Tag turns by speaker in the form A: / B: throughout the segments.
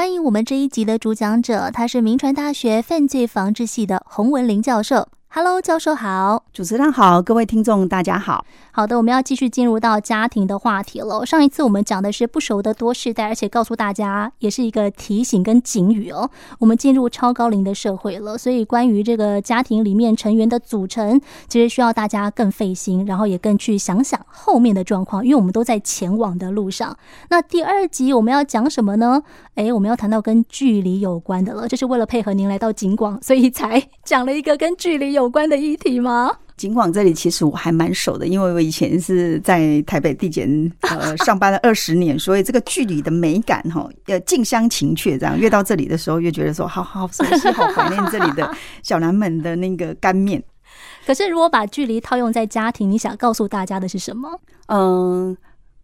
A: 欢迎我们这一集的主讲者，他是明传大学犯罪防治系的洪文林教授。Hello，教授好，
B: 主持人好，各位听众大家好。
A: 好的，我们要继续进入到家庭的话题了。上一次我们讲的是不熟的多世代，而且告诉大家也是一个提醒跟警语哦。我们进入超高龄的社会了，所以关于这个家庭里面成员的组成，其实需要大家更费心，然后也更去想想后面的状况，因为我们都在前往的路上。那第二集我们要讲什么呢？诶，我们要谈到跟距离有关的了，这是为了配合您来到景广，所以才讲了一个跟距离有。有关的议题吗？
B: 警广这里其实我还蛮熟的，因为我以前是在台北地检呃上班了二十年，所以这个距离的美感哈，呃近乡情怯这样。越到这里的时候，越觉得说好好熟悉，好怀念这里的小南门的那个干面。
A: 可是如果把距离套用在家庭，你想告诉大家的是什么？
B: 嗯。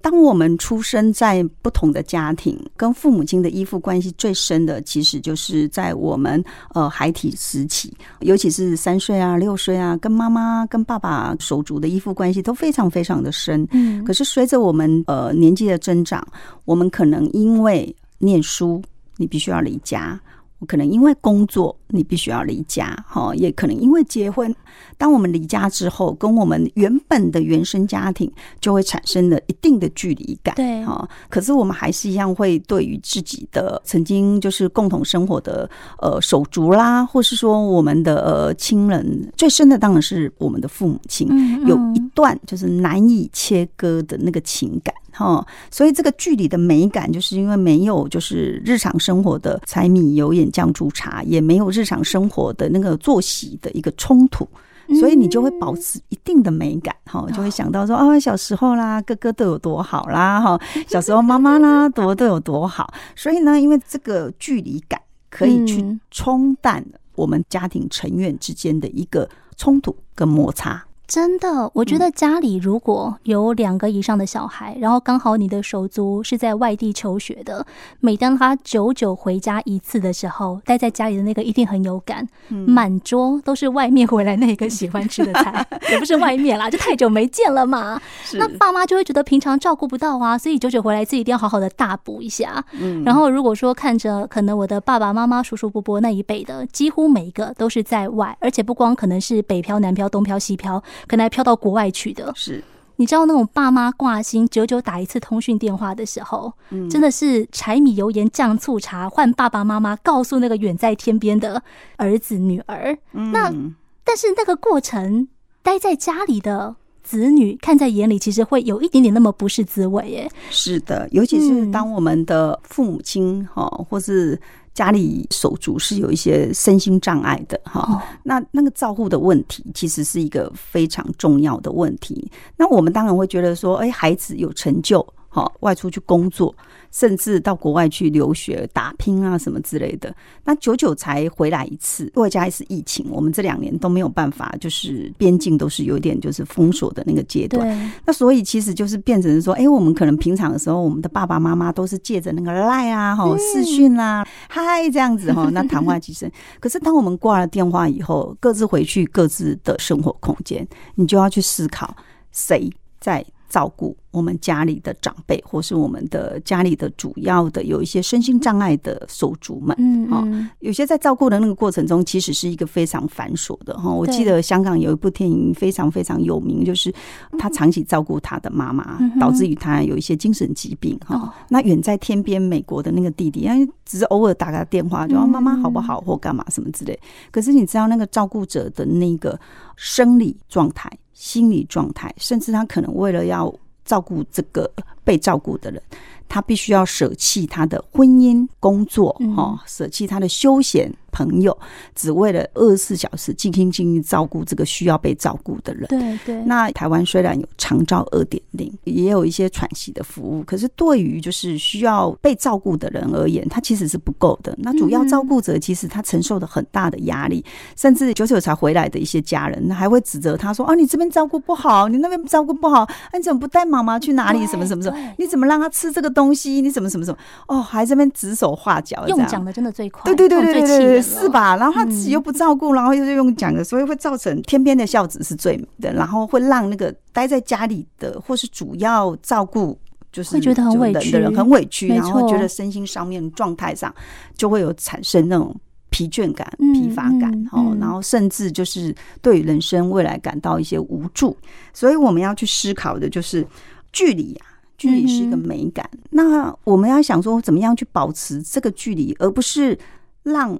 B: 当我们出生在不同的家庭，跟父母亲的依附关系最深的，其实就是在我们呃孩提时期，尤其是三岁啊、六岁啊，跟妈妈、跟爸爸手足的依附关系都非常非常的深。嗯，可是随着我们呃年纪的增长，我们可能因为念书，你必须要离家。可能因为工作，你必须要离家，哈，也可能因为结婚。当我们离家之后，跟我们原本的原生家庭就会产生了一定的距离感，
A: 对，
B: 哈。可是我们还是一样会对于自己的曾经就是共同生活的呃手足啦，或是说我们的呃亲人，最深的当然是我们的父母亲，有一段就是难以切割的那个情感。哦，所以这个距离的美感，就是因为没有就是日常生活的柴米油盐酱醋茶，也没有日常生活的那个作息的一个冲突，所以你就会保持一定的美感。哈，就会想到说啊，小时候啦，哥哥都有多好啦，哈，小时候妈妈啦，多都有多好。所以呢，因为这个距离感可以去冲淡我们家庭成员之间的一个冲突跟摩擦。
A: 真的，我觉得家里如果有两个以上的小孩，嗯、然后刚好你的手足是在外地求学的，每当他久久回家一次的时候，待在家里的那个一定很有感。嗯、满桌都是外面回来那个喜欢吃的菜，也不是外面啦，就太久没见了嘛。那爸妈就会觉得平常照顾不到啊，所以久久回来自己一定要好好的大补一下。嗯，然后如果说看着可能我的爸爸妈妈、叔叔伯伯那一辈的，几乎每一个都是在外，而且不光可能是北漂、南漂、东漂、西漂。可能还飘到国外去的，
B: 是。
A: 你知道那种爸妈挂心，久久打一次通讯电话的时候，嗯，真的是柴米油盐酱醋茶换爸爸妈妈告诉那个远在天边的儿子女儿。嗯，那但是那个过程，待在家里的子女看在眼里，其实会有一点点那么不是滋味耶。
B: 是的，尤其是当我们的父母亲哈，或是。家里手足是有一些身心障碍的哈，那那个照护的问题其实是一个非常重要的问题。那我们当然会觉得说，哎，孩子有成就。好，外出去工作，甚至到国外去留学打拼啊，什么之类的。那久久才回来一次，外加一次疫情，我们这两年都没有办法，就是边境都是有点就是封锁的那个阶段。那所以其实就是变成说，哎、欸，我们可能平常的时候，我们的爸爸妈妈都是借着那个赖啊、哈视讯啦、嗨这样子哈，那谈话几声。可是当我们挂了电话以后，各自回去各自的生活空间，你就要去思考谁在照顾我们家里的长辈，或是我们的家里的主要的有一些身心障碍的手足们，嗯，嗯，有些在照顾的那个过程中，其实是一个非常繁琐的哈。我记得香港有一部电影非常非常有名，就是他长期照顾他的妈妈，导致于他有一些精神疾病哈。那远在天边美国的那个弟弟，因为只是偶尔打个电话，就说妈妈好不好或干嘛什么之类。可是你知道那个照顾者的那个生理状态。心理状态，甚至他可能为了要照顾这个被照顾的人。他必须要舍弃他的婚姻、工作，哈，舍弃他的休闲、朋友，只为了二十四小时尽心尽力照顾这个需要被照顾的人。对对。那台湾虽然有长照二点零，也有一些喘息的服务，可是对于就是需要被照顾的人而言，他其实是不够的。那主要照顾者其实他承受的很大的压力，甚至久久才回来的一些家人，还会指责他说：“啊，你这边照顾不好，你那边照顾不好，你怎么不带妈妈去哪里？什么什么什么？你怎么让他吃这个？”东西你怎么什么什么哦，还这边指手画脚，
A: 用讲的真的最快，
B: 对对对对对对，是吧？然后他自己又不照顾，然后又是用讲的，所以会造成天边的孝子是最美的，然后会让那个待在家里的或是主要照顾。就是
A: 会觉得很委屈
B: 的人很委屈，然后觉得身心上面状态上就会有产生那种疲倦感、
A: 嗯
B: 疲乏感
A: 嗯
B: 哦，
A: 嗯
B: 然后甚至就是对人生未来感到一些无助。所以我们要去思考的就是距离啊，距离是一个美感。
A: 嗯
B: 那我们要想说，怎么样去保持这个距离，而不是让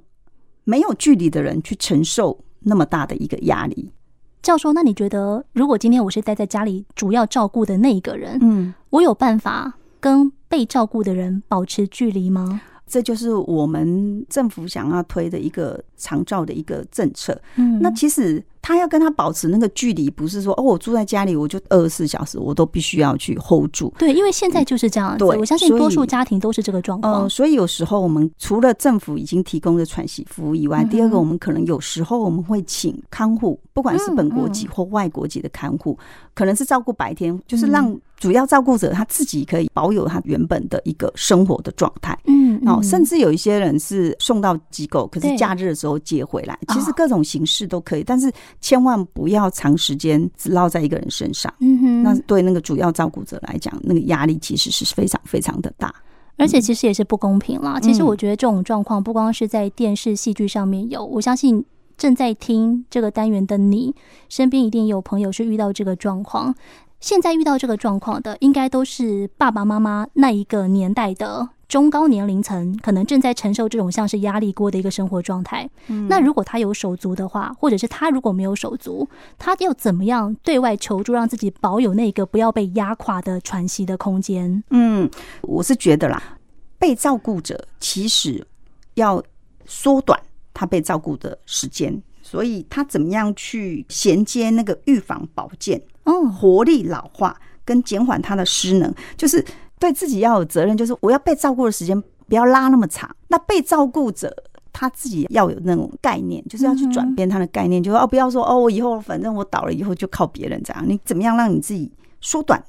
B: 没有距离的人去承受那么大的一个压力。
A: 教授，那你觉得，如果今天我是待在家里主要照顾的那一个人，
B: 嗯，
A: 我有办法跟被照顾的人保持距离吗？
B: 这就是我们政府想要推的一个长照的一个政策。
A: 嗯，
B: 那其实他要跟他保持那个距离，不是说哦，我住在家里，我就二十四小时我都必须要去 hold 住。
A: 对，因为现在就是这样子，
B: 对
A: 我相信多数家庭都是这个状况。
B: 呃，所以有时候我们除了政府已经提供的喘息服务以外，
A: 嗯
B: 第二个我们可能有时候我们会请看护，不管是本国籍
A: 嗯嗯
B: 或外国籍的看护，可能是照顾白天，就是让主要照顾者他自己可以保有他原本的一个生活的状态。
A: 嗯，
B: 哦，
A: 嗯
B: 甚至有一些人是送到机构，可是假日的时候接回来。
A: 哦
B: 其实各种形式都可以，但是千万不要长时间只落在一个人身上。
A: 嗯哼，
B: 那对那个主要照顾者来讲，那个压力其实是非常非常的大。
A: 而且其实也是不公平啦。
B: 嗯
A: 其实我觉得这种状况不光是在电视戏剧上面有，我相信正在听这个单元的你身边一定有朋友是遇到这个状况。现在遇到这个状况的，应该都是爸爸妈妈那一个年代的中高年龄层，可能正在承受这种像是压力锅的一个生活状态。
B: 嗯
A: 那如果他有手足的话，或者是他如果没有手足，他要怎么样对外求助，让自己保有那个不要被压垮的喘息的空间？
B: 嗯，我是觉得啦，被照顾者其实要缩短他被照顾的时间，所以他怎么样去衔接那个预防保健、
A: 哦，
B: 活力老化跟减缓他的失能，就是对自己要有责任，就是我要被照顾的时间不要拉那么长。那被照顾者他自己要有那种概念，就是要去转变他的概念，就是哦，不要说哦，我以后反正我倒了以后就靠别人这样。你怎么样让你自己缩短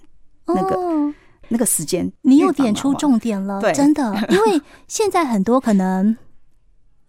B: 那个、
A: 哦
B: 那个时间？
A: 你又点出重点了，真的，因为现在很多可能。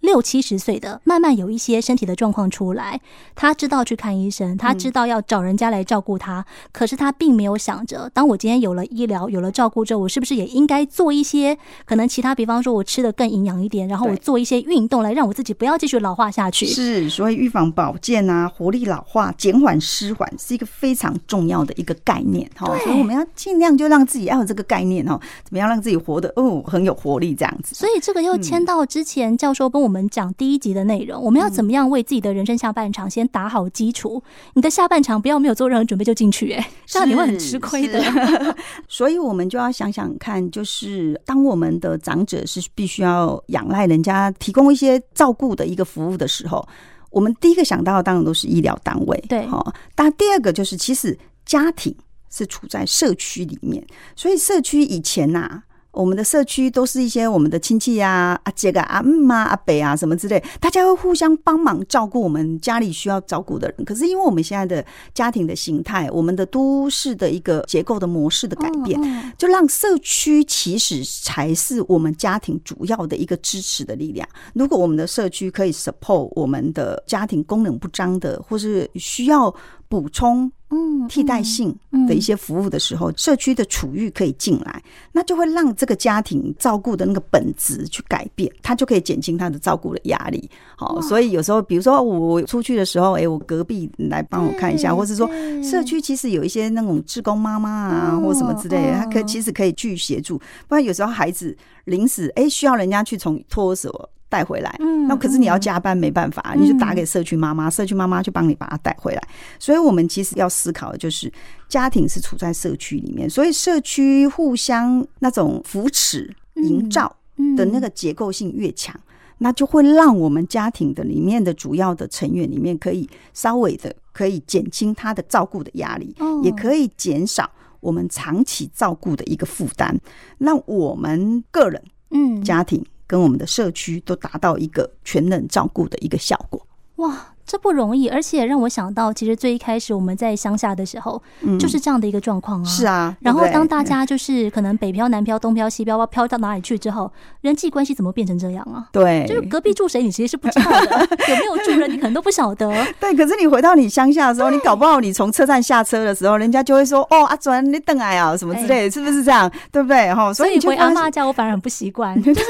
A: 六七十岁的，慢慢有一些身体的状况出来，他知道去看医生，他知道要找人家来照顾他，嗯、可是他并没有想着，当我今天有了医疗、有了照顾之后，我是不是也应该做一些可能其他，比方说我吃的更营养一点，然后我做一些运动来让我自己不要继续老化下去。
B: 是，所以预防保健啊，活力老化、减缓失缓是一个非常重要的一个概念哈。所以我们要尽量就让自己要有这个概念哦，怎么样让自己活得哦很有活力这样子。
A: 所以这个又牵到之前教授跟我们。讲第一集的内容，我们要怎么样为自己的人生下半场先打好基础？你的下半场不要没有做任何准备就进去，哎，这样你会很吃亏的。
B: 所以，我们就要想想看，就是当我们的长者是必须要仰赖人家提供一些照顾的一个服务的时候，我们第一个想到的当然都是医疗单位，
A: 对，
B: 好。但第二个就是，其实家庭是处在社区里面，所以社区以前呐、啊。我们的社区都是一些我们的亲戚啊、阿姐啊、阿姆啊、阿北啊什么之类，大家会互相帮忙照顾我们家里需要照顾的人。可是因为我们现在的家庭的形态，我们的都市的一个结构的模式的改变，就让社区其实才是我们家庭主要的一个支持的力量。如果我们的社区可以 support 我们的家庭功能不彰的，或是需要补充。嗯，替代性的一些服务的时候，社区的储育可以进来，那就会让这个家庭照顾的那个本质去改变，他就可以减轻他的照顾的压力。好，所以有时候，比如说我出去的时候，哎，我隔壁来帮我看一下，或是说社区其实有一些那种志工妈妈啊，或什么之类的，他可其实可以去协助。不然有时候孩子临时哎需要人家去从托儿所带回来，嗯，那可是你要加班没办法，你就打给社区妈妈，社区妈妈就帮你把它带回来。所以，我们其实要思考的就是，家庭是处在社区里面，所以社区互相那种扶持、营造的那个结构性越强，那就会让我们家庭的里面的主要的成员里面，可以稍微的可以减轻他的照顾的压力，也可以减少我们长期照顾的一个负担，让我们个人、嗯，家庭。跟我们的社区都达到一个全能照顾的一个效果。
A: 哇，这不容易，而且让我想到，其实最一开始我们在乡下的时候，嗯，就是这样的一个状况啊。
B: 是啊，
A: 然后当大家就是可能北漂、南漂、东漂、西漂，飘到哪里去之后，人际关系怎么变成这样啊？
B: 对，
A: 就是隔壁住谁，你其实是不知道的，有没有住人，你可能都不晓得。
B: 对，可是你回到你乡下的时候，你搞不好你从车站下车的时候，人家就会说：“哦，阿转你等来啊，什么之类是不是这样？对不对？”哈，所以你
A: 回阿妈家，我反而很不习惯，就是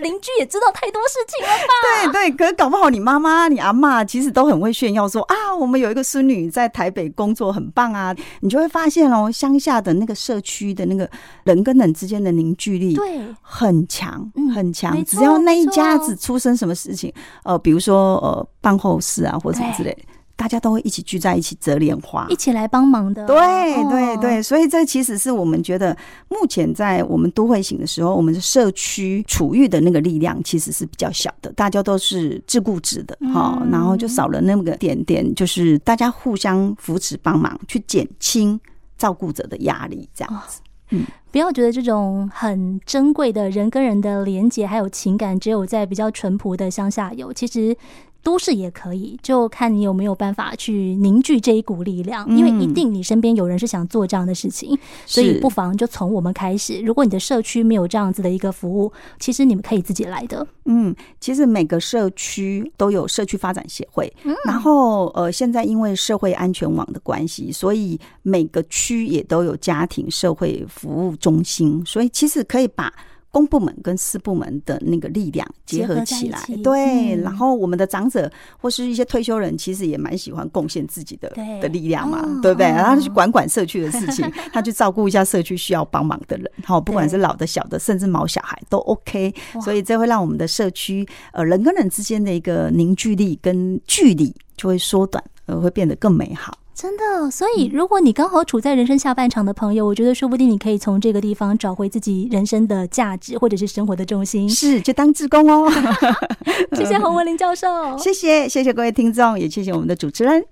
A: 邻居也知道太多事情了吧？
B: 对对，可是搞不好你妈妈、你阿妈其实都很会炫耀说。啊，我们有一个孙女在台北工作，很棒啊！你就会发现哦，乡下的那个社区的那个人跟人之间的凝聚力，对，很强，很强。只要那一家子出生什么事情，呃，比如说呃办后事啊，或者什么之类。大家都会一起聚在一起折莲花，
A: 一起来帮忙的。
B: 对对对，所以这其实是我们觉得目前在我们都会型的时候，我们的社区处遇的那个力量其实是比较小的，大家都是自顾自的哈，然后就少了那么个点点，就是大家互相扶持帮忙，去减轻照顾者的压力，这样子。
A: 嗯，不要觉得这种很珍贵的人跟人的连结还有情感，只有在比较淳朴的乡下有，其实。都市也可以，就看你有没有办法去凝聚这一股力量，因为一定你身边有人是想做这样的事情，嗯、所以不妨就从我们开始。如果你的社区没有这样子的一个服务，其实你们可以自己来的。
B: 嗯，其实每个社区都有社区发展协会，嗯、然后呃，现在因为社会安全网的关系，所以每个区也都有家庭社会服务中心，所以其实可以把。公部门跟私部门的那个力量结合起来，对，然后我们的长者或是一些退休人，其实也蛮喜欢贡献自己的的力量嘛，对不对？然后他去管管社区的事情，他去照顾一下社区需要帮忙的人，好，不管是老的、小的，甚至毛小孩都 OK。所以这会让我们的社区呃人跟人之间的一个凝聚力跟距离就会缩短，呃会变得更美好。
A: 真的，所以如果你刚好处在人生下半场的朋友，我觉得说不定你可以从这个地方找回自己人生的价值，或者是生活的重心。
B: 是，就当志工哦。
A: 谢谢洪文林教授，
B: 谢谢谢谢各位听众，也谢谢我们的主持人。